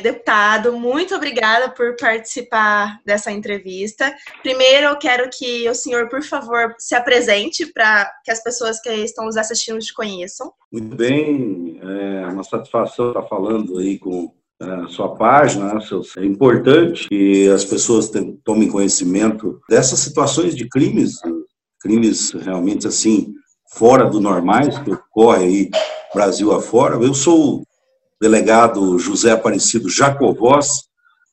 Deputado, muito obrigada por participar dessa entrevista. Primeiro, eu quero que o senhor, por favor, se apresente para que as pessoas que estão nos assistindo te conheçam. Muito bem, é uma satisfação estar falando aí com a sua página. Né, é importante que as pessoas tomem conhecimento dessas situações de crimes, crimes realmente assim, fora do normais, que ocorre aí Brasil afora. Eu sou delegado José Aparecido Jacovós,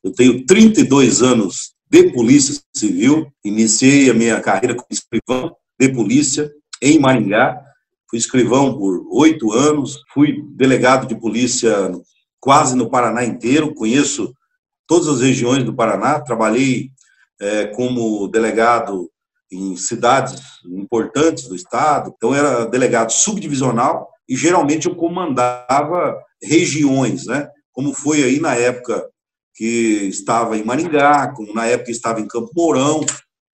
eu tenho 32 anos de Polícia Civil, iniciei a minha carreira como escrivão de polícia em Maringá, fui escrivão por oito anos, fui delegado de polícia quase no Paraná inteiro, conheço todas as regiões do Paraná, trabalhei é, como delegado em cidades importantes do estado, então era delegado subdivisional e geralmente eu comandava regiões, né? Como foi aí na época que estava em Maringá, como na época estava em Campo Mourão,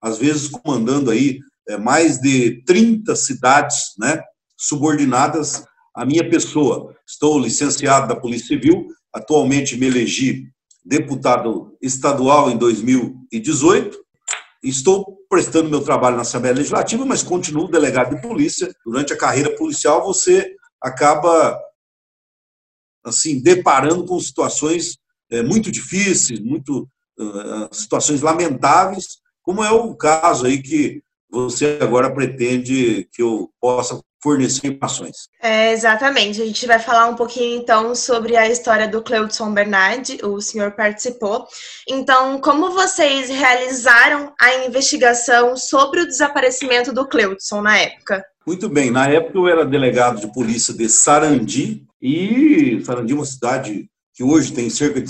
às vezes comandando aí é, mais de 30 cidades, né? Subordinadas à minha pessoa. Estou licenciado da Polícia Civil, atualmente me elegi deputado estadual em 2018. Estou prestando meu trabalho na Assembleia Legislativa, mas continuo delegado de polícia. Durante a carreira policial, você acaba assim deparando com situações é, muito difíceis, muito uh, situações lamentáveis, como é o caso aí que você agora pretende que eu possa fornecer informações. É, exatamente. A gente vai falar um pouquinho então sobre a história do Cleudson Bernardi, o senhor participou. Então, como vocês realizaram a investigação sobre o desaparecimento do Cleudson na época? Muito bem. Na época eu era delegado de polícia de Sarandi, e Sarandi é uma cidade que hoje tem cerca de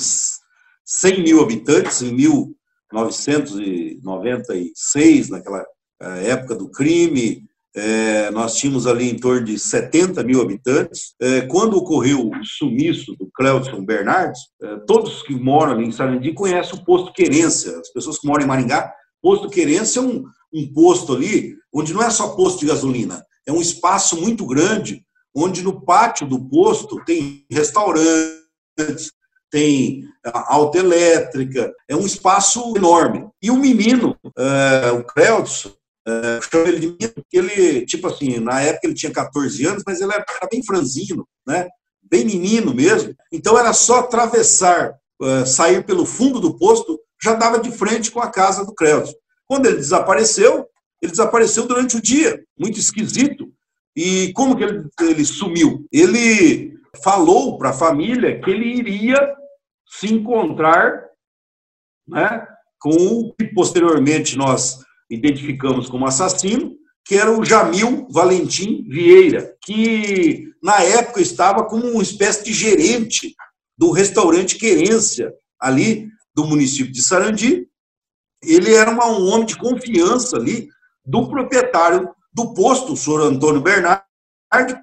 100 mil habitantes, em 1996, naquela eh, época do crime, é, nós tínhamos ali em torno de 70 mil habitantes. É, quando ocorreu o sumiço do Cleudson Bernardes, todos que moram ali em Sarandi conhecem o posto Querência. As pessoas que moram em Maringá, posto Querência é um, um posto ali onde não é só posto de gasolina, é um espaço muito grande, onde no pátio do posto tem restaurantes, tem alta elétrica, é um espaço enorme. E o menino, é, o Cleudson, Uh, chamo ele de menino porque ele, tipo assim, na época ele tinha 14 anos, mas ele era, bem franzino, né? bem menino mesmo. Então era só atravessar, uh, sair pelo fundo do posto, já dava de frente com a casa do Creus. Quando ele desapareceu, ele desapareceu durante o dia, muito esquisito. E como que ele, ele sumiu? Ele falou para a família que ele iria se encontrar né, com o que posteriormente nós identificamos como assassino, que era o Jamil Valentim Vieira, que na época estava como uma espécie de gerente do restaurante Querência, ali do município de Sarandi. Ele era uma, um homem de confiança ali do proprietário do posto, o senhor Antônio Bernardo,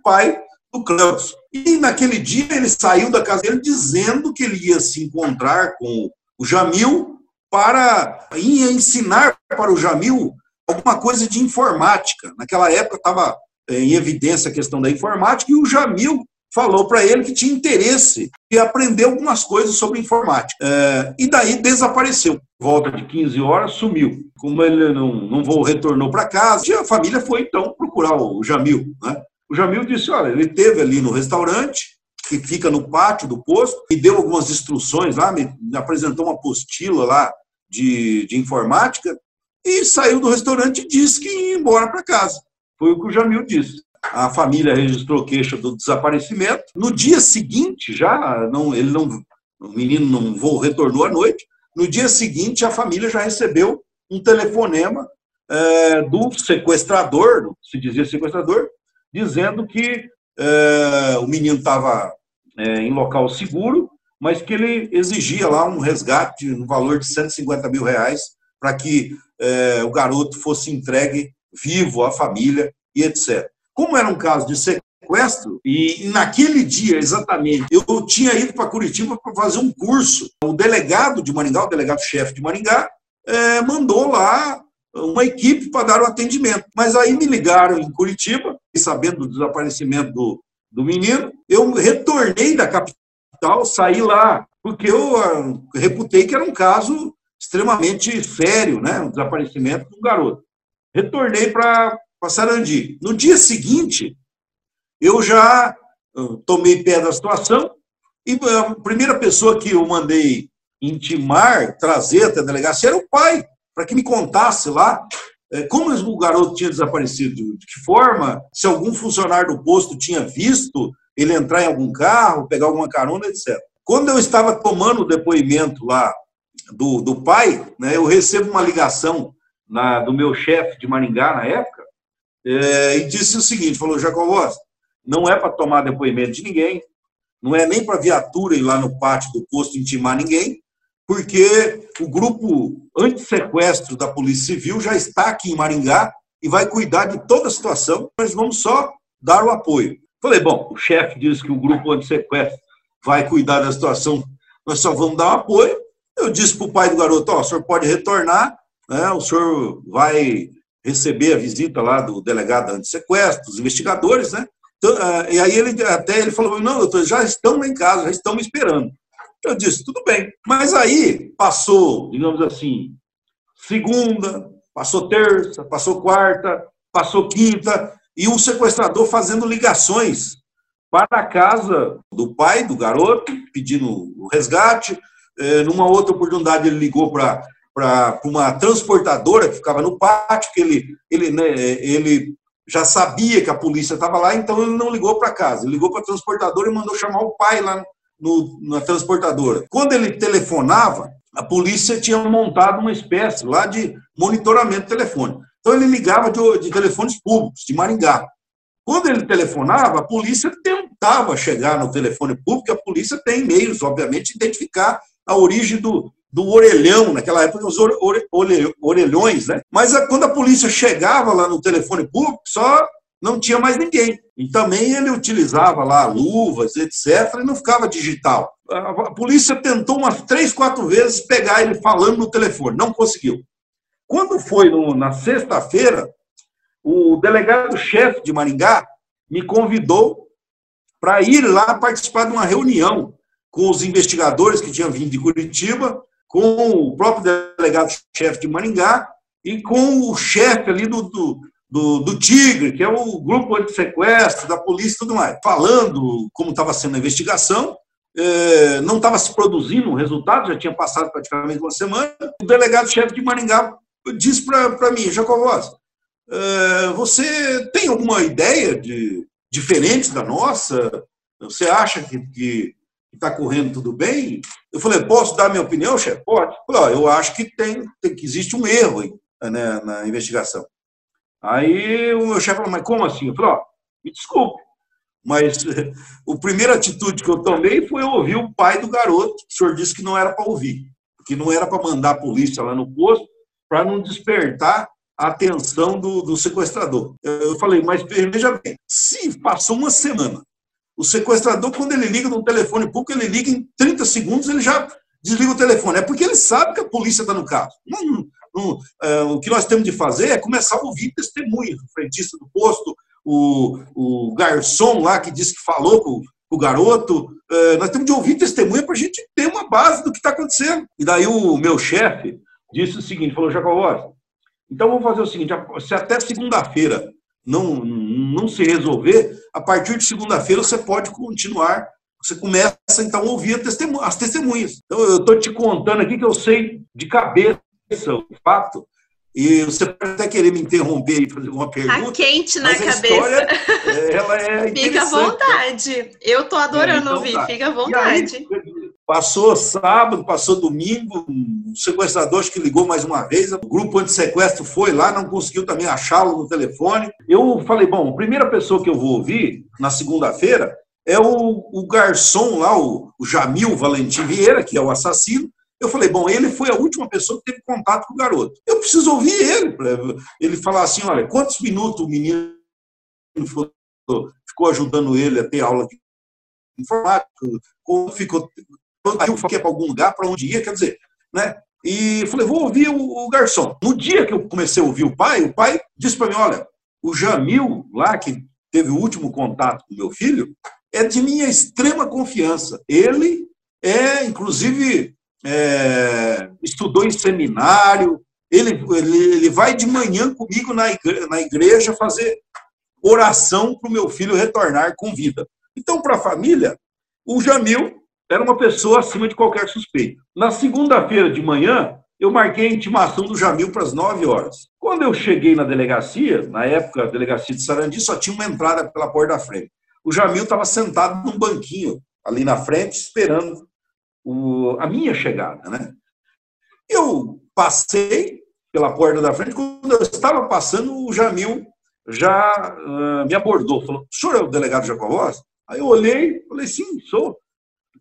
pai do Cleus. E naquele dia ele saiu da casa dele dizendo que ele ia se encontrar com o Jamil para ensinar para o Jamil alguma coisa de informática. Naquela época estava eh, em evidência a questão da informática e o Jamil falou para ele que tinha interesse e aprender algumas coisas sobre informática. É, e daí desapareceu. Volta de 15 horas, sumiu. Como ele não, não vou, retornou para casa, a família foi então procurar o Jamil. Né? O Jamil disse: olha, ele teve ali no restaurante, que fica no pátio do posto, e deu algumas instruções lá, me, me apresentou uma apostila lá de, de informática e saiu do restaurante e disse que ia embora para casa. Foi o que o Jamil disse. A família registrou queixa do desaparecimento. No dia seguinte, já não, ele não, o menino não voo retornou à noite. No dia seguinte, a família já recebeu um telefonema é, do sequestrador, se dizia sequestrador, dizendo que é, o menino estava é, em local seguro mas que ele exigia lá um resgate no valor de 150 mil reais para que é, o garoto fosse entregue vivo à família e etc. Como era um caso de sequestro, e naquele dia exatamente, eu tinha ido para Curitiba para fazer um curso. O delegado de Maringá, o delegado-chefe de Maringá, é, mandou lá uma equipe para dar o atendimento. Mas aí me ligaram em Curitiba, sabendo do desaparecimento do, do menino, eu retornei da capital tal, saí lá porque eu uh, reputei que era um caso extremamente sério, né? um desaparecimento de um garoto. Retornei para Sarandi. No dia seguinte, eu já uh, tomei pé da situação e a primeira pessoa que eu mandei intimar, trazer até a delegacia era o pai, para que me contasse lá é, como o garoto tinha desaparecido, de que forma, se algum funcionário do posto tinha visto ele entrar em algum carro, pegar alguma carona, etc. Quando eu estava tomando o depoimento lá do, do pai, né, eu recebo uma ligação na, do meu chefe de Maringá na época, é, e disse o seguinte: falou, Jacobós, não é para tomar depoimento de ninguém, não é nem para viatura ir lá no pátio do posto intimar ninguém, porque o grupo anti-sequestro da Polícia Civil já está aqui em Maringá e vai cuidar de toda a situação, nós vamos só dar o apoio. Falei, bom, o chefe diz que o grupo anti-sequestro vai cuidar da situação, nós só vamos dar o apoio. Eu disse para o pai do garoto, ó, o senhor pode retornar, né, o senhor vai receber a visita lá do delegado anti-sequestro, dos investigadores, né? Então, ah, e aí ele até ele falou, não, doutor, já estão lá em casa, já estão me esperando. Eu disse, tudo bem. Mas aí passou, digamos assim, segunda, passou terça, passou quarta, passou quinta, e o sequestrador fazendo ligações para a casa do pai do garoto, pedindo o resgate. É, numa outra oportunidade, ele ligou para para uma transportadora que ficava no pátio, que ele, ele, né, ele já sabia que a polícia estava lá, então ele não ligou para casa. Ele ligou para a transportadora e mandou chamar o pai lá no, na transportadora. Quando ele telefonava, a polícia tinha montado uma espécie lá de monitoramento telefônico. Então ele ligava de, de telefones públicos, de Maringá. Quando ele telefonava, a polícia tentava chegar no telefone público, a polícia tem meios, obviamente, de identificar a origem do, do orelhão, naquela época, os orelhões, né? Mas quando a polícia chegava lá no telefone público, só não tinha mais ninguém. E também ele utilizava lá luvas, etc., e não ficava digital. A polícia tentou umas três, quatro vezes pegar ele falando no telefone, não conseguiu. Quando foi no, na sexta-feira, o delegado-chefe de Maringá me convidou para ir lá participar de uma reunião com os investigadores que tinham vindo de Curitiba, com o próprio delegado-chefe de Maringá e com o chefe ali do, do do, do Tigre, que é o grupo anti-sequestro, da polícia e tudo mais, falando como estava sendo a investigação, é, não estava se produzindo um resultado, já tinha passado praticamente uma semana. O delegado-chefe de Maringá disse para mim, Jacobós, é, você tem alguma ideia de, diferente da nossa? Você acha que está correndo tudo bem? Eu falei, posso dar minha opinião, chefe? Pode. Eu, falei, eu acho que tem, tem, que existe um erro né, na investigação. Aí o meu chefe falou, mas como assim? Eu falei, ó, me desculpe, mas a primeira atitude que eu tomei foi ouvir o pai do garoto, o senhor disse que não era para ouvir, que não era para mandar a polícia lá no posto, para não despertar a atenção do, do sequestrador. Eu falei, mas veja bem, se passou uma semana, o sequestrador, quando ele liga no telefone público, ele liga em 30 segundos, ele já desliga o telefone. É porque ele sabe que a polícia está no não, é, o que nós temos de fazer é começar a ouvir testemunhas, o frentista do posto, o, o garçom lá que disse que falou com, com o garoto. É, nós temos de ouvir testemunha para a gente ter uma base do que está acontecendo. E daí o meu chefe disse o seguinte, falou, Jacobó, então vamos fazer o seguinte, se até segunda-feira não, não se resolver, a partir de segunda-feira você pode continuar você começa então a ouvir as testemunhas. Então, eu estou te contando aqui que eu sei de cabeça o fato, e você pode até querer me interromper e fazer uma tá pergunta. Tá quente na cabeça. História, ela é Fica à vontade. Eu tô adorando é, então, ouvir, tá. fica à vontade. Aí, passou sábado, passou domingo, um sequestrador acho que ligou mais uma vez, o grupo anti-sequestro foi lá, não conseguiu também achá-lo no telefone. Eu falei, bom, a primeira pessoa que eu vou ouvir na segunda-feira é o, o garçom lá, o, o Jamil Valentim Vieira, que é o assassino, eu falei, bom, ele foi a última pessoa que teve contato com o garoto. Eu preciso ouvir ele, ele falar assim, olha, quantos minutos o menino ficou ajudando ele a ter aula de informática, como ficou, eu para algum lugar, para onde ia, quer dizer, né? E falei, vou ouvir o, o, garçom. No dia que eu comecei a ouvir o pai, o pai disse para mim, olha, o Jamil, lá que teve o último contato com meu filho, é de minha extrema confiança. Ele É, inclusive, é, estudou em seminário. Ele, ele, ele vai de manhã comigo na igreja, na igreja fazer oração para o meu filho retornar com vida. Então, para a família, o Jamil era uma pessoa acima de qualquer suspeita. Na segunda-feira de manhã, eu marquei a intimação do Jamil para as 9 horas. Quando eu cheguei na delegacia, na época a delegacia de Sarandi só tinha uma entrada pela porta da frente. O Jamil estava sentado num banquinho ali na frente, esperando o, a minha chegada. Né? Eu passei pela porta da frente, quando eu estava passando, o Jamil já uh, me abordou, falou, o senhor é o delegado Jacobós? Aí eu olhei, falei, sim, sou.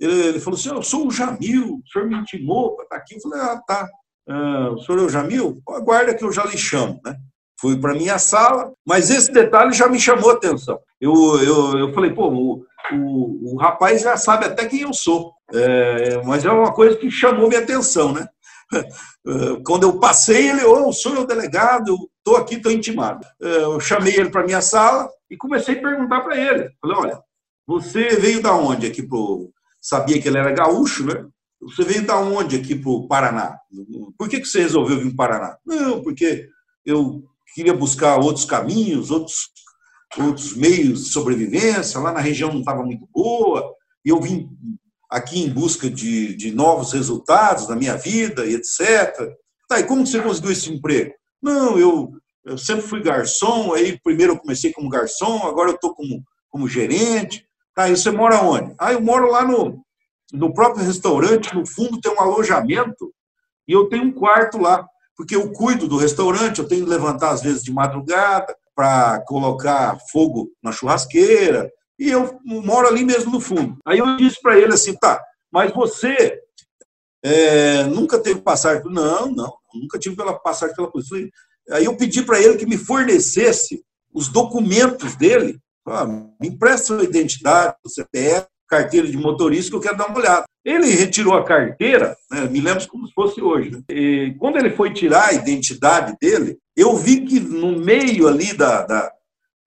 Ele, falou assim, eu sou o Jamil, o senhor me intimou para estar tá aqui. Eu falei, ah, tá. Uh, o senhor é o Jamil? Aguarda que eu já lhe chamo, né? Fui para minha sala, mas esse detalhe já me chamou a atenção. Eu, eu, eu falei, pô, o, o, o rapaz já sabe até quem eu sou, é, mas é uma coisa que chamou minha atenção, né? Quando eu passei, ele, ô, oh, senhor é o delegado, estou aqui, estou intimado. É, eu chamei ele para minha sala e comecei a perguntar para ele. Falei, olha, você veio da onde aqui pro... Sabia que ele era gaúcho, né? Você veio da onde aqui para o Paraná? Por que, que você resolveu vir para o Paraná? Não, porque eu queria buscar outros caminhos, outros, outros meios de sobrevivência. Lá na região não estava muito boa. E eu vim aqui em busca de, de novos resultados na minha vida e etc. Tá, e como você conseguiu esse emprego? Não, eu, eu sempre fui garçom, aí primeiro eu comecei como garçom, agora eu estou como, como gerente. Tá, e você mora onde? Ah, eu moro lá no, no próprio restaurante, no fundo tem um alojamento, e eu tenho um quarto lá, porque eu cuido do restaurante, eu tenho que levantar às vezes de madrugada para colocar fogo na churrasqueira, e eu moro ali mesmo no fundo. Aí eu disse para ele assim, tá, mas você é, nunca teve passagem? Não, não, nunca tive pela passagem pela polícia. Aí eu pedi para ele que me fornecesse os documentos dele. Ah, me empresta a identidade, o CPF, carteira de motorista, que eu quero dar uma olhada. Ele retirou a carteira, né, me lembro como se fosse hoje. Né? E quando ele foi tirar a identidade dele, eu vi que no meio ali da, da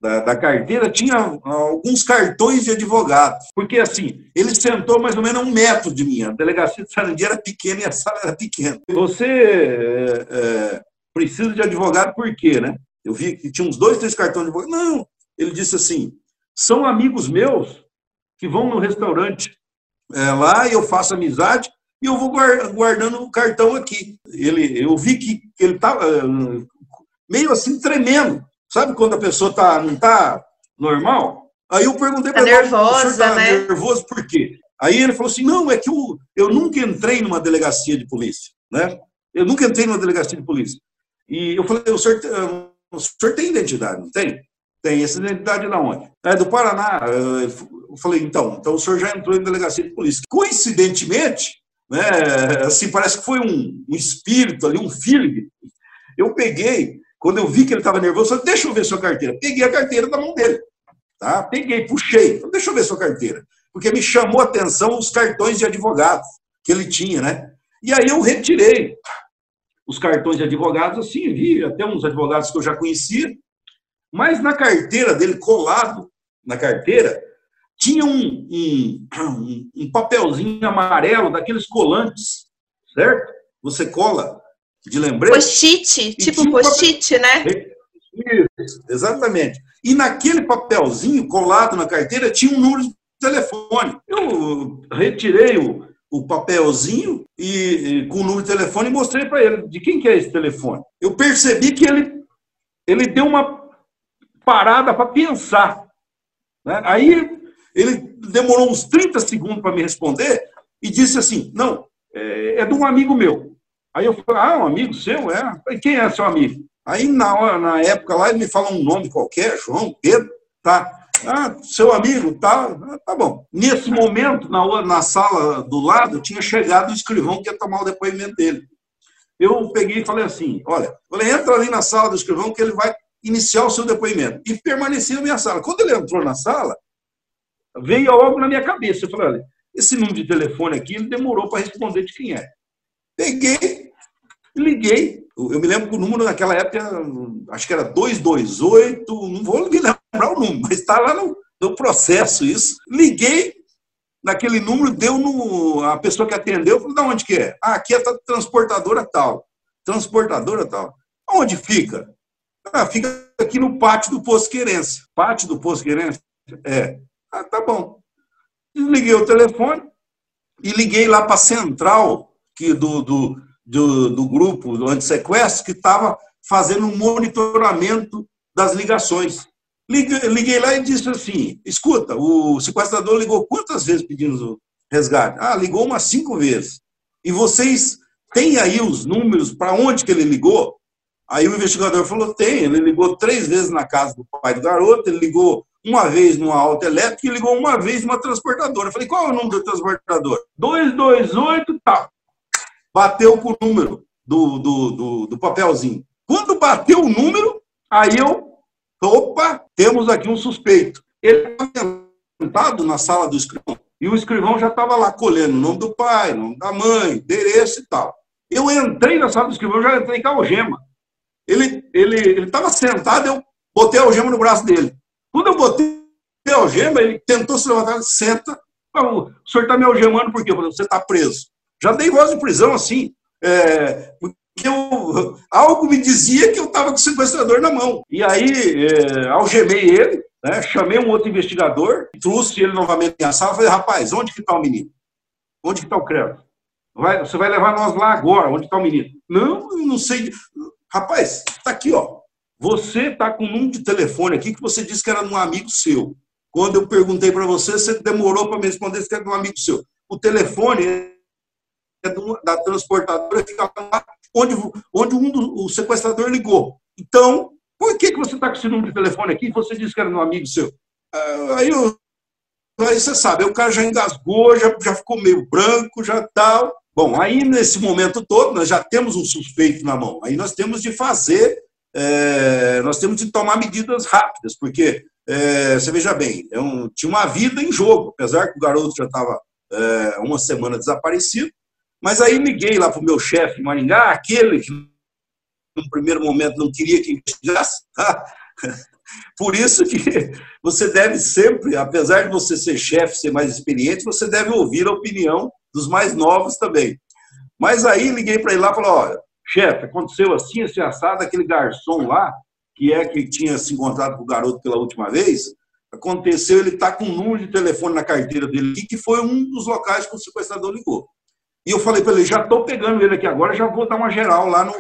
da, da, carteira tinha alguns cartões de advogado. Porque, assim, ele sentou mais ou menos a um metro de mim. A delegacia de Sarandi era pequena e a sala era pequena. Você é, é, precisa de advogado por quê, né? Eu vi que tinha uns dois, três cartões de advogado. Não, ele disse assim, são amigos meus que vão no restaurante é, lá e eu faço amizade e eu vou guardando o cartão aqui. Ele, eu vi que ele estava é, meio assim tremendo. Sabe quando a pessoa tá, não está normal? Aí eu perguntei para tá ele, nervosa, tá né? nervoso por quê? Aí ele falou assim, não, é que eu, eu nunca entrei numa delegacia de polícia, né? Eu nunca entrei numa delegacia de polícia. E eu falei, o senhor, o senhor tem identidade, não tem? Tem. Essa identidade da onde? É do Paraná. Eu falei, então, então o senhor já entrou em delegacia de polícia. Coincidentemente, né, assim, parece que foi um, um espírito ali, um feeling. Eu peguei quando eu vi que ele estava nervoso, eu falei, deixa eu ver sua carteira. Peguei a carteira da mão dele. Tá? Peguei, puxei. Falei, deixa eu ver sua carteira. Porque me chamou a atenção os cartões de advogados que ele tinha, né? E aí eu retirei os cartões de advogados, assim, vi até uns advogados que eu já conhecia, mas na carteira dele, colado na carteira, tinha um, um, um papelzinho amarelo daqueles colantes, certo? Você cola de lembrete. Post-it, tipo post-it, né? Isso, exatamente. E naquele papelzinho colado na carteira tinha um número de telefone. Eu retirei o, o papelzinho e, e, com o número de telefone e mostrei para ele de quem que é esse telefone. Eu percebi que ele, ele deu uma parada para pensar. Né? Aí ele demorou uns 30 segundos para me responder e disse assim: Não, é, é de um amigo meu. Aí eu falei, ah, um amigo seu, é? Falei, quem é seu amigo? Aí, na, hora, na época lá, ele me fala um nome qualquer, João, Pedro, tá? Ah, seu amigo, tá, ah, tá bom. Nesse momento, na, na sala do lado, tinha chegado o escrivão que ia tomar o depoimento dele. Eu peguei e falei assim, olha, falei, entra ali na sala do escrivão que ele vai iniciar o seu depoimento. E permaneci na minha sala. Quando ele entrou na sala, veio algo na minha cabeça. Eu falei, olha, esse número de telefone aqui, ele demorou para responder de quem é. Peguei, liguei. Eu me lembro que o número naquela época, acho que era 228, não vou me lembrar o número, mas está lá no, no processo isso. Liguei naquele número, deu no. A pessoa que atendeu falou: de onde que é? Ah, aqui é a transportadora tal. Transportadora tal. Onde fica? Ah, fica aqui no pátio do Posto Querência. Pátio do Posto Querência? É. Ah, tá bom. Desliguei o telefone e liguei lá para a central que do, do, do, do grupo do antissequestro que estava fazendo um monitoramento das ligações. Liguei lá e disse assim: escuta, o sequestrador ligou quantas vezes pedindo resgate? Ah, ligou umas cinco vezes. E vocês têm aí os números para onde que ele ligou? Aí o investigador falou: tem. Ele ligou três vezes na casa do pai do garoto, ele ligou uma vez numa alta elétrica e ligou uma vez numa transportadora. Eu falei: qual é o número do transportador? 228 tal. Bateu com o número do, do, do, do papelzinho. Quando bateu o número, aí eu Opa, temos aqui um suspeito. Ele estava sentado na sala do escrivão e o escrivão já estava lá colhendo o nome do pai, o nome da mãe, endereço e tal. Eu entrei na sala do escrivão, já entrei com a algema. Ele ele ele estava sentado, eu botei a algema no braço dele. Quando eu botei a algema, ele tentou se levantar, senta. O senhor está me algemando por quê? Eu falei, você está preso. Já dei voz de prisão assim. É, que eu, algo me dizia que eu estava com o sequestrador na mão. E aí, é, algemei ele, né, chamei um outro investigador, trouxe ele novamente na sala e falei, rapaz, onde que está o menino? Onde que está o crédito? Vai, você vai levar nós lá agora, onde está o menino? Não, não sei. Rapaz, está aqui, ó. Você está com um número de telefone aqui que você disse que era de um amigo seu. Quando eu perguntei para você, você demorou para me responder que era de um amigo seu. O telefone é da transportadora, fica lá onde, onde um do, o sequestrador ligou. Então, por que, que você está com esse número de telefone aqui? Você disse que era um amigo seu. Ah, aí, eu, aí você sabe, o cara já engasgou, já, já ficou meio branco, já tal. Bom, aí nesse momento todo, nós já temos um suspeito na mão. Aí nós temos de fazer, é, nós temos de tomar medidas rápidas, porque é, você veja bem, é um, tinha uma vida em jogo, apesar que o garoto já estava é, uma semana desaparecido. Mas aí liguei lá para o meu chefe em Maringá, aquele que no primeiro momento não queria que investigasse. Tá? Por isso que você deve sempre, apesar de você ser chefe, ser mais experiente, você deve ouvir a opinião dos mais novos também. Mas aí liguei para ele lá e falei, olha, chefe, aconteceu assim, esse assado, aquele garçom lá, que é que tinha se encontrado com o garoto pela última vez, aconteceu, ele está com um número de telefone na carteira dele aqui, que foi um dos locais que o sequestrador ligou. E eu falei para ele, já estou pegando ele aqui agora, já vou dar uma geral lá no,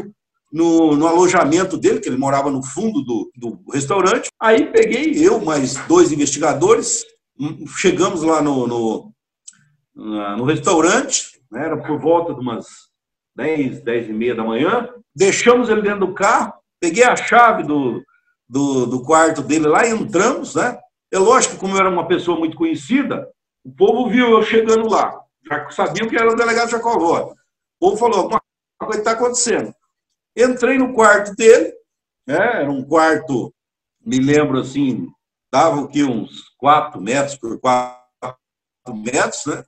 no, no, alojamento dele, que ele morava no fundo do, do restaurante. Aí peguei eu, mais dois investigadores, hum, chegamos lá no, no, no restaurante, né, era por volta de umas 10, 10 e meia da manhã, deixamos ele dentro do carro, peguei a chave do, do, do quarto dele lá entramos, né? É lógico como eu era uma pessoa muito conhecida, o povo viu eu chegando lá já sabiam que era o delegado Jacovó. O povo falou, alguma coisa está acontecendo. Entrei no quarto dele, né, era um quarto, me lembro assim, dava o que, uns 4 metros por 4 metros, né?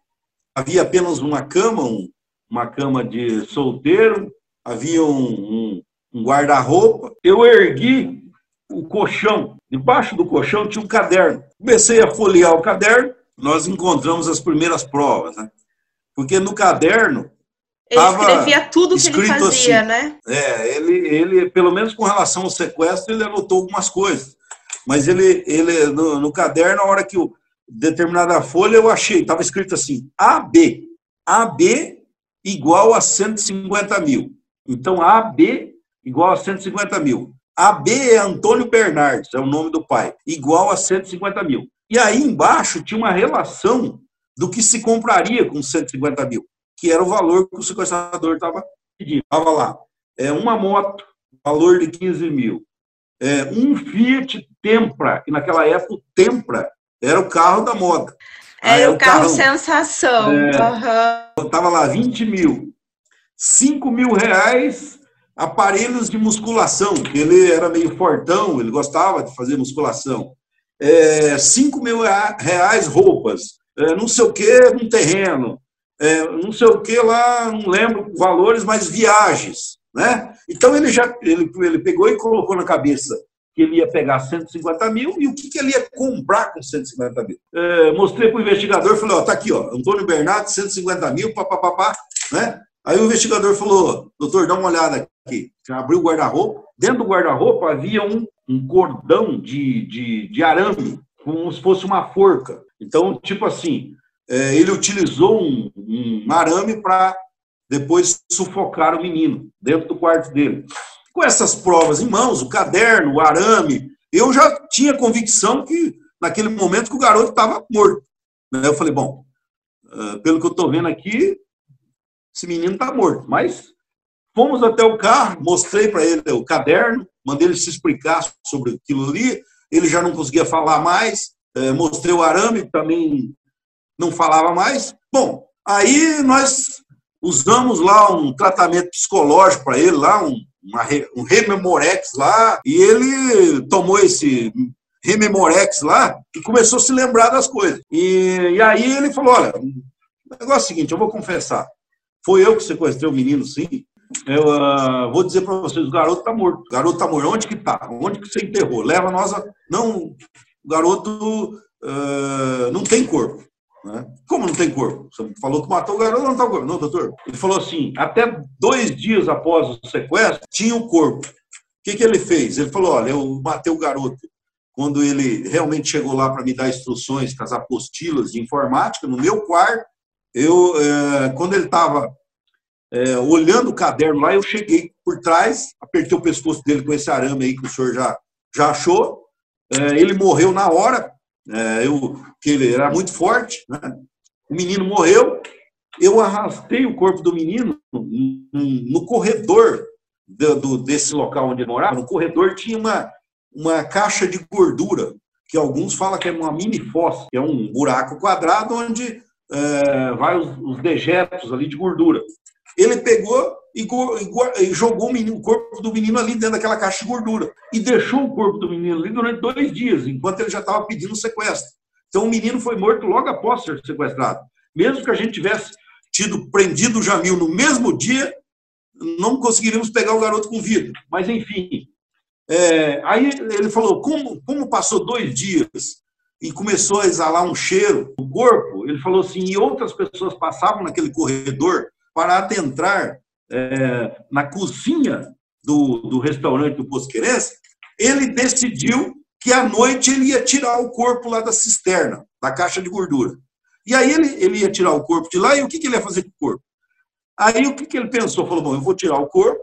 Havia apenas uma cama, um, uma cama de solteiro, havia um, um, um guarda-roupa. Eu ergui o colchão, debaixo do colchão tinha um caderno. Comecei a folhear o caderno, nós encontramos as primeiras provas, né? Porque no caderno. Ele escrevia tudo que ele fazia, assim, né? É, ele, ele, pelo menos com relação ao sequestro, ele anotou algumas coisas. Mas ele, ele no, no caderno, a hora que o determinada folha, eu achei, estava escrito assim: AB. AB igual a 150 mil. Então, AB igual a 150 mil. AB é Antônio Bernardes, é o nome do pai, igual a 150 mil. E aí embaixo tinha uma relação do que se compraria com 150 mil, que era o valor que o sequestrador estava pedindo. Estava lá. É, uma moto, valor de 15 mil. É, um Fiat Tempra, que naquela época o Tempra era o carro da moda. Era o carro, sensação. Estava é, uhum. lá 20 mil. 5 mil reais aparelhos de musculação, que ele era meio fortão, ele gostava de fazer musculação. É, 5 mil reais roupas é, não sei o que num terreno, é, não sei o que lá, não lembro valores, mas viagens. Né? Então ele já ele, ele pegou e colocou na cabeça que ele ia pegar 150 mil e o que, que ele ia comprar com 150 mil. É, mostrei para o investigador, falei, ó, tá aqui, ó, Antônio Bernardo, 150 mil, papapá, né? Aí o investigador falou, doutor, dá uma olhada aqui. Abriu o guarda-roupa, dentro do guarda-roupa havia um, um cordão de, de, de arame, como se fosse uma forca. Então, tipo assim, é, ele utilizou um, um arame para depois sufocar o menino dentro do quarto dele com essas provas em mãos, o caderno, o arame, eu já tinha convicção que, naquele momento, que o garoto estava morto. Né? Eu falei, bom, ah, pelo que eu estou vendo aqui, esse menino está morto. Mas fomos até o carro, mostrei para ele o caderno, mandei ele se explicar sobre aquilo ali, ele já não conseguia falar mais, eh, mostrei o arame, também não falava mais. Bom, aí nós usamos lá um tratamento psicológico para ele, lá um uma, um Rememorex lá, e ele tomou esse Rememorex lá e começou a se lembrar das coisas. E, e aí ele falou: olha, o negócio é o seguinte, eu vou confessar. Foi eu que sequestrei o menino, sim. Eu uh, vou dizer para vocês, o garoto está morto. O garoto está morto. Onde que está? Onde que você enterrou? Leva nós a... Não, o garoto uh, não tem corpo. Né? Como não tem corpo? Você falou que matou o garoto, não está o corpo. Não, doutor. Ele falou assim: até dois dias após o sequestro, tinha o corpo. O que, que ele fez? Ele falou: olha, eu matei o garoto. Quando ele realmente chegou lá para me dar instruções com as apostilas de informática, no meu quarto, eu, é, quando ele estava é, olhando o caderno lá, eu cheguei por trás, apertei o pescoço dele com esse arame aí que o senhor já, já achou. É, ele morreu na hora, é, eu, que ele era muito forte, né? o menino morreu, eu arrastei o corpo do menino no corredor do, desse local onde ele morava, no corredor tinha uma, uma caixa de gordura, que alguns falam que é uma mini fossa, que é um buraco quadrado onde é, vai os, os, dejetos ali de gordura. Ele pegou e, e jogou o, menino, o, corpo do menino ali dentro daquela caixa de gordura. E deixou o corpo do menino ali durante dois dias, enquanto ele já estava pedindo sequestro. Então o menino foi morto logo após ser sequestrado. Mesmo que a gente tivesse tido prendido o Jamil no mesmo dia, não conseguiríamos pegar o garoto com vida. Mas, enfim. É, aí ele falou: como, como passou dois dias e começou a exalar um cheiro no corpo, ele falou assim: e outras pessoas passavam naquele corredor para adentrar é, na cozinha do, do restaurante do Posquerense, ele decidiu que à noite ele ia tirar o corpo lá da cisterna, da caixa de gordura. E aí ele, ele ia tirar o corpo de lá, e o que, que ele ia fazer com o corpo? Aí o que, que ele pensou? Falou, bom, eu vou tirar o corpo,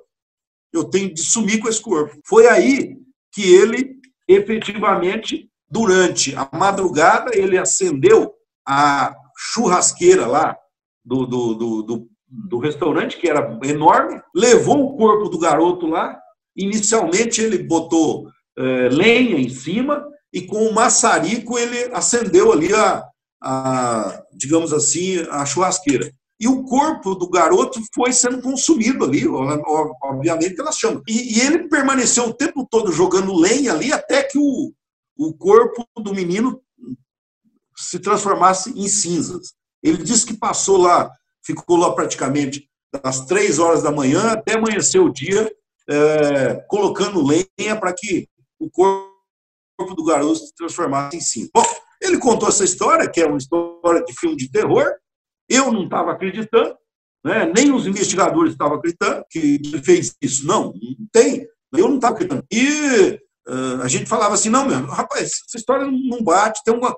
eu tenho de sumir com esse corpo. Foi aí que ele, efetivamente, durante a madrugada, ele acendeu a churrasqueira lá do, do, do, do, do restaurante, que era enorme, levou o corpo do garoto lá. Inicialmente ele botou é, lenha em cima e com o maçarico ele acendeu ali a, a, digamos assim, a churrasqueira. E o corpo do garoto foi sendo consumido ali, obviamente, pelas chamas. E, e ele permaneceu o tempo todo jogando lenha ali até que o, o corpo do menino se transformasse em cinzas. Ele disse que passou lá ficou lá praticamente das três horas da manhã até amanhecer o dia, é, colocando lenha para que o corpo do garoto se transformasse em cinza. Bom, ele contou essa história, que é uma história de filme de terror. Eu não estava acreditando, né? nem os investigadores estavam acreditando que ele fez isso. Não, não tem. Eu não estava acreditando. E uh, a gente falava assim, não, meu, rapaz, essa história não bate. Tem uma,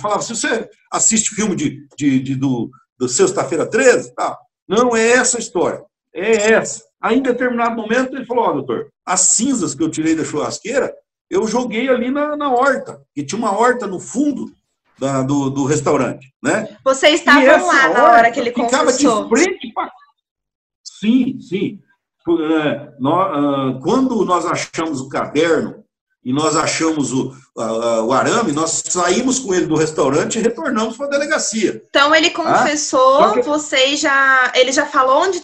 falava, se você assiste filme de, de, de do, do Sexta-feira 13, tá? não é essa a história, é essa. Aí, em determinado momento, ele falou: Ó, oh, doutor, as cinzas que eu tirei da churrasqueira, eu joguei ali na, na horta, que tinha uma horta no fundo da, do, do restaurante, né? Vocês estavam lá na hora que ele ficava confessou. de frente para... Sim, sim. É, nós, quando nós achamos o caderno e nós achamos o, o arame, nós saímos com ele do restaurante e retornamos para a delegacia. Então ele confessou, ah, que... vocês já. Ele já falou onde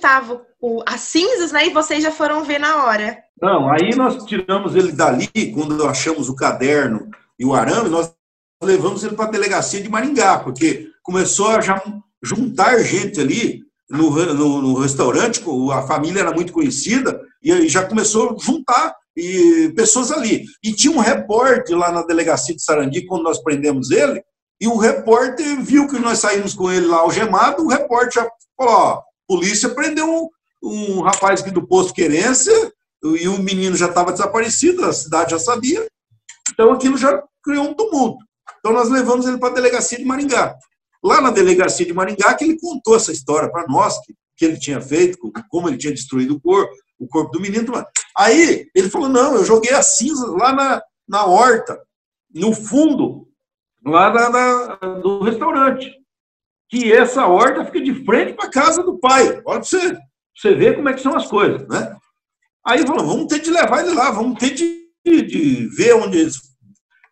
estavam as cinzas, né? E vocês já foram ver na hora. Não, aí nós tiramos ele dali, quando achamos o caderno e o arame, nós levamos ele para a delegacia de Maringá, porque começou a já juntar gente ali no, no, no restaurante, a família era muito conhecida, e aí já começou a juntar e pessoas ali. E tinha um repórter lá na delegacia de Sarandi, quando nós prendemos ele, e o repórter viu que nós saímos com ele lá algemado, o repórter já falou, ó, polícia prendeu um, um rapaz aqui do posto Querência, e o menino já estava desaparecido, a cidade já sabia, então aquilo já criou um tumulto. Então nós levamos ele para a delegacia de Maringá. Lá na delegacia de Maringá, que ele contou essa história para nós, que, que ele tinha feito, como ele tinha destruído o corpo, o corpo do menino. Aí ele falou: não, eu joguei as cinzas lá na, na horta, no fundo, lá na, na, do restaurante. Que essa horta fica de frente para a casa do pai. Olha para você, você ver como é que são as coisas, né? Aí falou: vamos ter de levar ele lá, vamos ter de, de ver onde ele,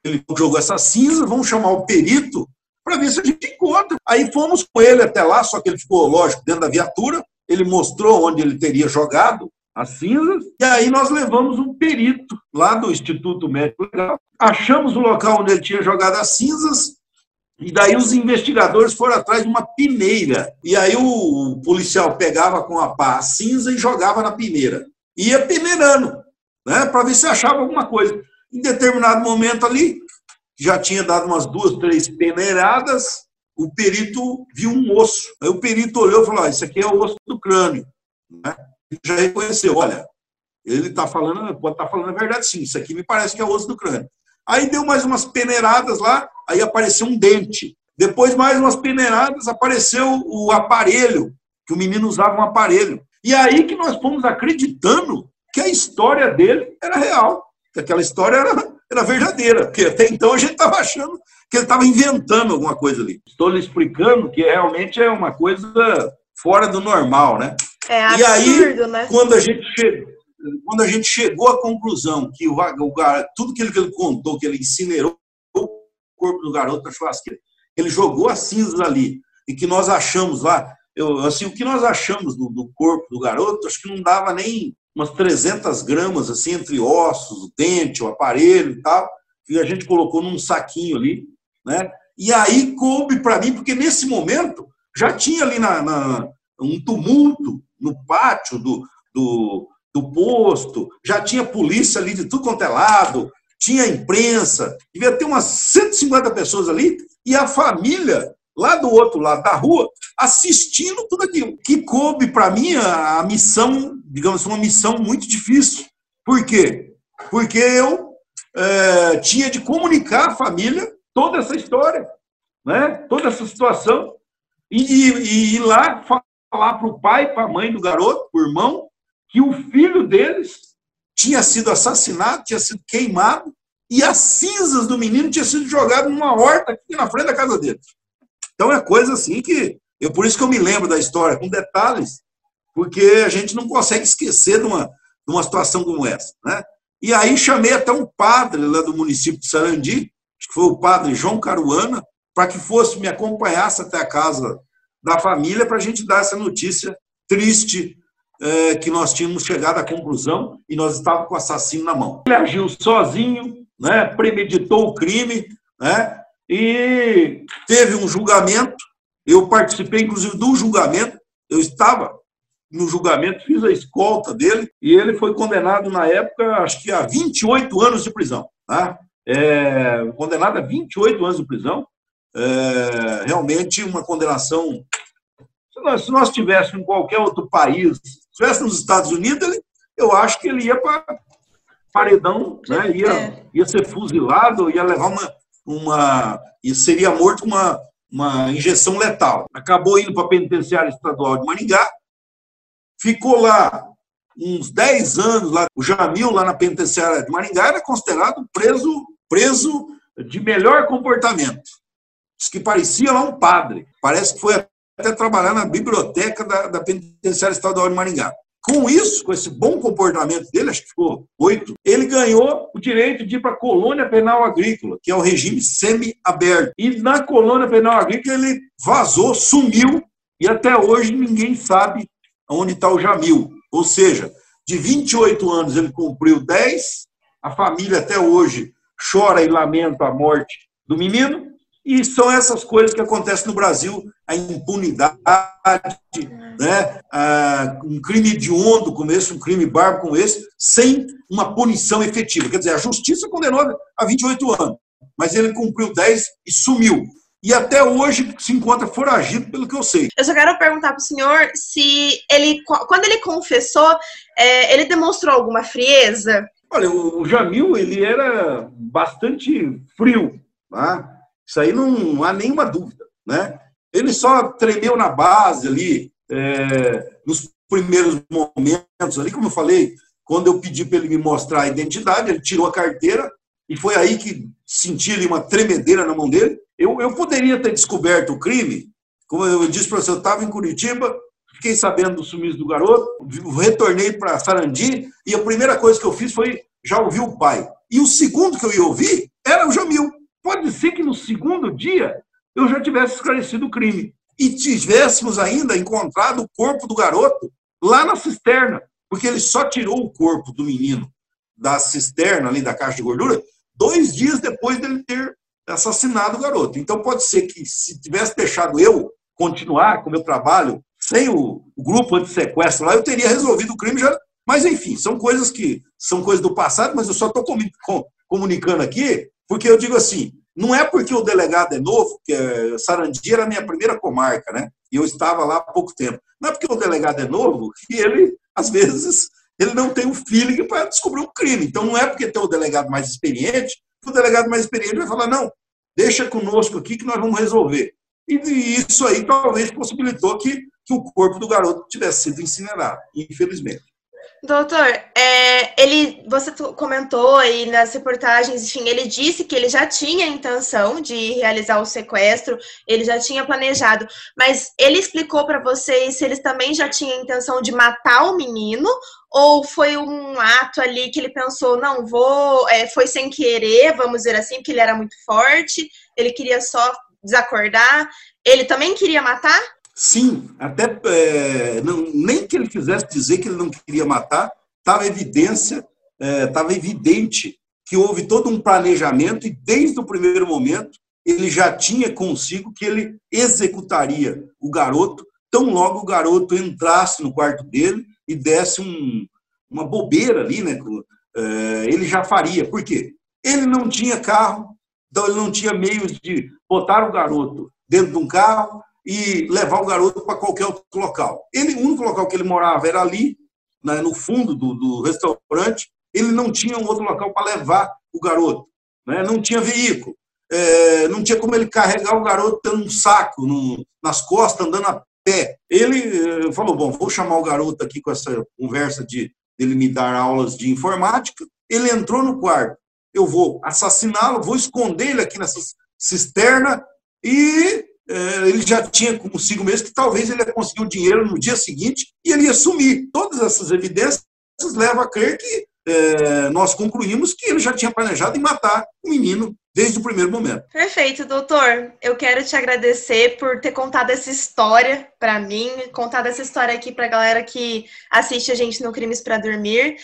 ele jogou essas cinzas, vamos chamar o perito para ver se a gente encontra. Aí fomos com ele até lá, só que ele ficou, lógico, dentro da viatura. Ele mostrou onde ele teria jogado as cinzas, e aí nós levamos um perito lá do Instituto Médico Legal, achamos o local onde ele tinha jogado as cinzas, e daí os investigadores foram atrás de uma pineira. E aí o policial pegava com a pá cinza e jogava na pineira. Ia peneirando, né, para ver se achava alguma coisa. Em determinado momento ali, já tinha dado umas duas, três peneiradas, o perito viu um osso. Aí o perito olhou e falou: ah, Isso aqui é o osso do crânio. Né? já reconheceu, olha, ele está falando, pode estar tá falando a verdade sim, isso aqui me parece que é o osso do crânio. Aí deu mais umas peneiradas lá, aí apareceu um dente. Depois mais umas peneiradas, apareceu o aparelho, que o menino usava um aparelho. E aí que nós fomos acreditando que a história dele era real, que aquela história era, era verdadeira, porque até então a gente estava achando que ele estava inventando alguma coisa ali. Estou lhe explicando que realmente é uma coisa fora do normal, né? É absurdo, e aí, né? quando a gente chegou, quando a gente chegou à conclusão que o, o tudo ele, que ele contou, que ele incinerou o corpo do garoto na churrasqueira, ele jogou as cinzas ali e que nós achamos lá, eu, assim, o que nós achamos do, do, corpo do garoto, acho que não dava nem umas 300 gramas, assim, entre ossos, o dente, o aparelho e tal, que a gente colocou num saquinho ali, né? E aí coube para mim, porque nesse momento já tinha ali na, na um tumulto no pátio do, do, do posto, já tinha polícia ali de tudo quanto é lado, tinha imprensa, devia ter umas 150 pessoas ali, e a família lá do outro lado da rua, assistindo tudo aquilo. Que coube para mim a, missão, digamos uma missão muito difícil. Por quê? Porque eu é, tinha de comunicar à família toda essa história, né? toda essa situação, e, e, e ir lá falar para o pai, para a mãe do garoto, para o irmão, que o filho deles tinha sido assassinado, tinha sido queimado, e as cinzas do menino tinham sido jogadas numa horta aqui na frente da casa deles. Então é coisa assim que. Eu, por isso que eu me lembro da história, com detalhes, porque a gente não consegue esquecer de uma, de uma situação como essa. Né? E aí chamei até um padre lá do município de Sarandi, acho que foi o padre João Caruana, para que fosse me acompanhasse até a casa da família para a gente dar essa notícia triste é, que nós tínhamos chegado à conclusão e nós estávamos com o assassino na mão. Ele agiu sozinho, né, premeditou o crime, né, e teve um julgamento. Eu participei, inclusive, do julgamento. Eu estava no julgamento, fiz a escolta dele e ele foi condenado na época, acho que a 28 anos de prisão. Tá? É, condenado a 28 anos de prisão é, realmente uma condenação. Se nós, se nós tivéssemos em qualquer outro país, se estivéssemos nos Estados Unidos, ele, eu acho que ele ia para paredão, né? ia, é. ia ser fuzilado, ia levar uma. uma e seria morto com uma, uma injeção letal. Acabou indo para a penitenciária estadual de Maringá, ficou lá uns 10 anos, lá, o Jamil, lá na penitenciária de Maringá, era considerado preso, preso de melhor comportamento. Diz que parecia lá um padre. Parece que foi até trabalhar na biblioteca da, da Penitenciária Estadual de Maringá. Com isso, com esse bom comportamento dele, acho que ficou oito, ele ganhou o direito de ir para a colônia penal agrícola, que é o regime semi-aberto. E na colônia penal agrícola ele vazou, sumiu, e até hoje ninguém sabe onde está o Jamil. Ou seja, de 28 anos ele cumpriu 10, a família até hoje chora e lamenta a morte do menino, e são essas coisas que acontecem no Brasil. A impunidade, né? Ah, um crime hediondo como esse, um crime bárbaro como esse, sem uma punição efetiva. Quer dizer, a justiça condenou a 28 anos, mas ele cumpriu 10 e sumiu. E até hoje se encontra foragido, pelo que eu sei. Eu só quero perguntar para o senhor se ele, quando ele confessou, é, ele demonstrou alguma frieza? Olha, o Jamil, ele era bastante frio, tá? Isso aí não há nenhuma dúvida, né? Ele só tremeu na base ali, é, nos primeiros momentos ali, como eu falei, quando eu pedi para ele me mostrar a identidade, ele tirou a carteira e foi aí que senti ali uma tremedeira na mão dele. Eu, eu poderia ter descoberto o crime, como eu disse para você, eu estava em Curitiba, fiquei sabendo do sumiço do garoto, retornei para Sarandi e a primeira coisa que eu fiz foi já ouvir o pai. E o segundo que eu ia ouvir era o Jamil. Pode ser que no segundo dia eu já tivesse esclarecido o crime e tivéssemos ainda encontrado o corpo do garoto lá na cisterna, porque ele só tirou o corpo do menino da cisterna ali da caixa de gordura dois dias depois dele ter assassinado o garoto. Então pode ser que se tivesse deixado eu continuar com o meu trabalho sem o, o grupo anti-sequestro lá, eu teria resolvido o crime já. Mas enfim, são coisas que são coisas do passado, mas eu só estou comunicando aqui porque eu digo assim, não é porque o delegado é novo, que é, Sarandi era a minha primeira comarca, né? E eu estava lá há pouco tempo. Não é porque o delegado é novo que ele, às vezes, ele não tem o feeling para descobrir um crime. Então não é porque tem o delegado mais experiente que o delegado mais experiente vai falar, não, deixa conosco aqui que nós vamos resolver. E isso aí talvez possibilitou que, que o corpo do garoto tivesse sido incinerado, infelizmente. Doutor, é, ele, você comentou aí nas reportagens, enfim, ele disse que ele já tinha intenção de realizar o sequestro, ele já tinha planejado, mas ele explicou para vocês se eles também já tinham intenção de matar o menino ou foi um ato ali que ele pensou, não, vou, é, foi sem querer, vamos dizer assim, porque ele era muito forte, ele queria só desacordar, ele também queria matar? Sim, até é, não, nem que ele quisesse dizer que ele não queria matar, estava evidência, estava é, evidente que houve todo um planejamento e desde o primeiro momento ele já tinha consigo que ele executaria o garoto tão logo o garoto entrasse no quarto dele e desse um, uma bobeira ali, né? É, ele já faria. Por quê? Ele não tinha carro, então ele não tinha meios de botar o garoto dentro de um carro, e levar o garoto para qualquer outro local. Ele, o único local que ele morava era ali, né, no fundo do, do, restaurante. Ele não tinha um outro local para levar o garoto. Né? Não tinha veículo. É, não tinha como ele carregar o garoto tendo um saco no, nas costas, andando a pé. Ele é, falou: Bom, vou chamar o garoto aqui com essa conversa de ele me dar aulas de informática. Ele entrou no quarto. Eu vou assassiná-lo, vou esconder ele aqui nessa cisterna e ele já tinha consigo mesmo que talvez ele ia conseguir o dinheiro no dia seguinte e ele ia sumir. Todas essas evidências levam a crer que é, nós concluímos que ele já tinha planejado em matar o menino desde o primeiro momento. Perfeito, doutor. Eu quero te agradecer por ter contado essa história para mim, contado essa história aqui para a galera que assiste a gente no Crimes para Dormir.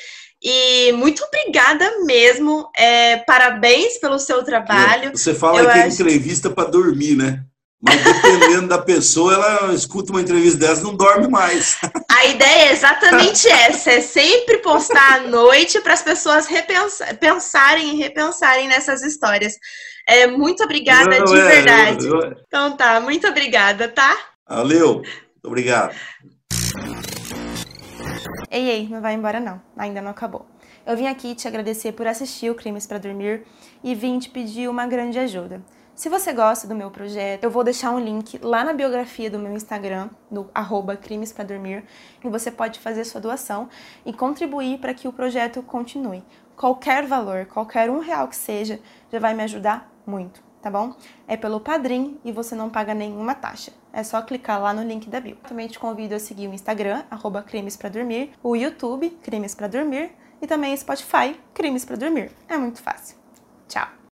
E muito obrigada mesmo. É, parabéns pelo seu trabalho. Você fala Eu que é acho... entrevista para dormir, né? Mas dependendo da pessoa, ela escuta uma entrevista dessa não dorme mais. A ideia é exatamente essa: é sempre postar à noite para as pessoas pensarem e repensarem nessas histórias. É, muito obrigada, não, de é, verdade. Eu, eu... Então tá, muito obrigada, tá? Valeu, obrigado. Ei, ei, não vai embora não, ainda não acabou. Eu vim aqui te agradecer por assistir o Crimes para Dormir e vim te pedir uma grande ajuda. Se você gosta do meu projeto, eu vou deixar um link lá na biografia do meu Instagram, no arroba Crimes para Dormir, e você pode fazer sua doação e contribuir para que o projeto continue. Qualquer valor, qualquer um real que seja, já vai me ajudar muito, tá bom? É pelo Padrim e você não paga nenhuma taxa. É só clicar lá no link da bio. Também te convido a seguir o Instagram, arroba Crimes para Dormir, o YouTube, Crimes para Dormir, e também o Spotify, Crimes para Dormir. É muito fácil. Tchau!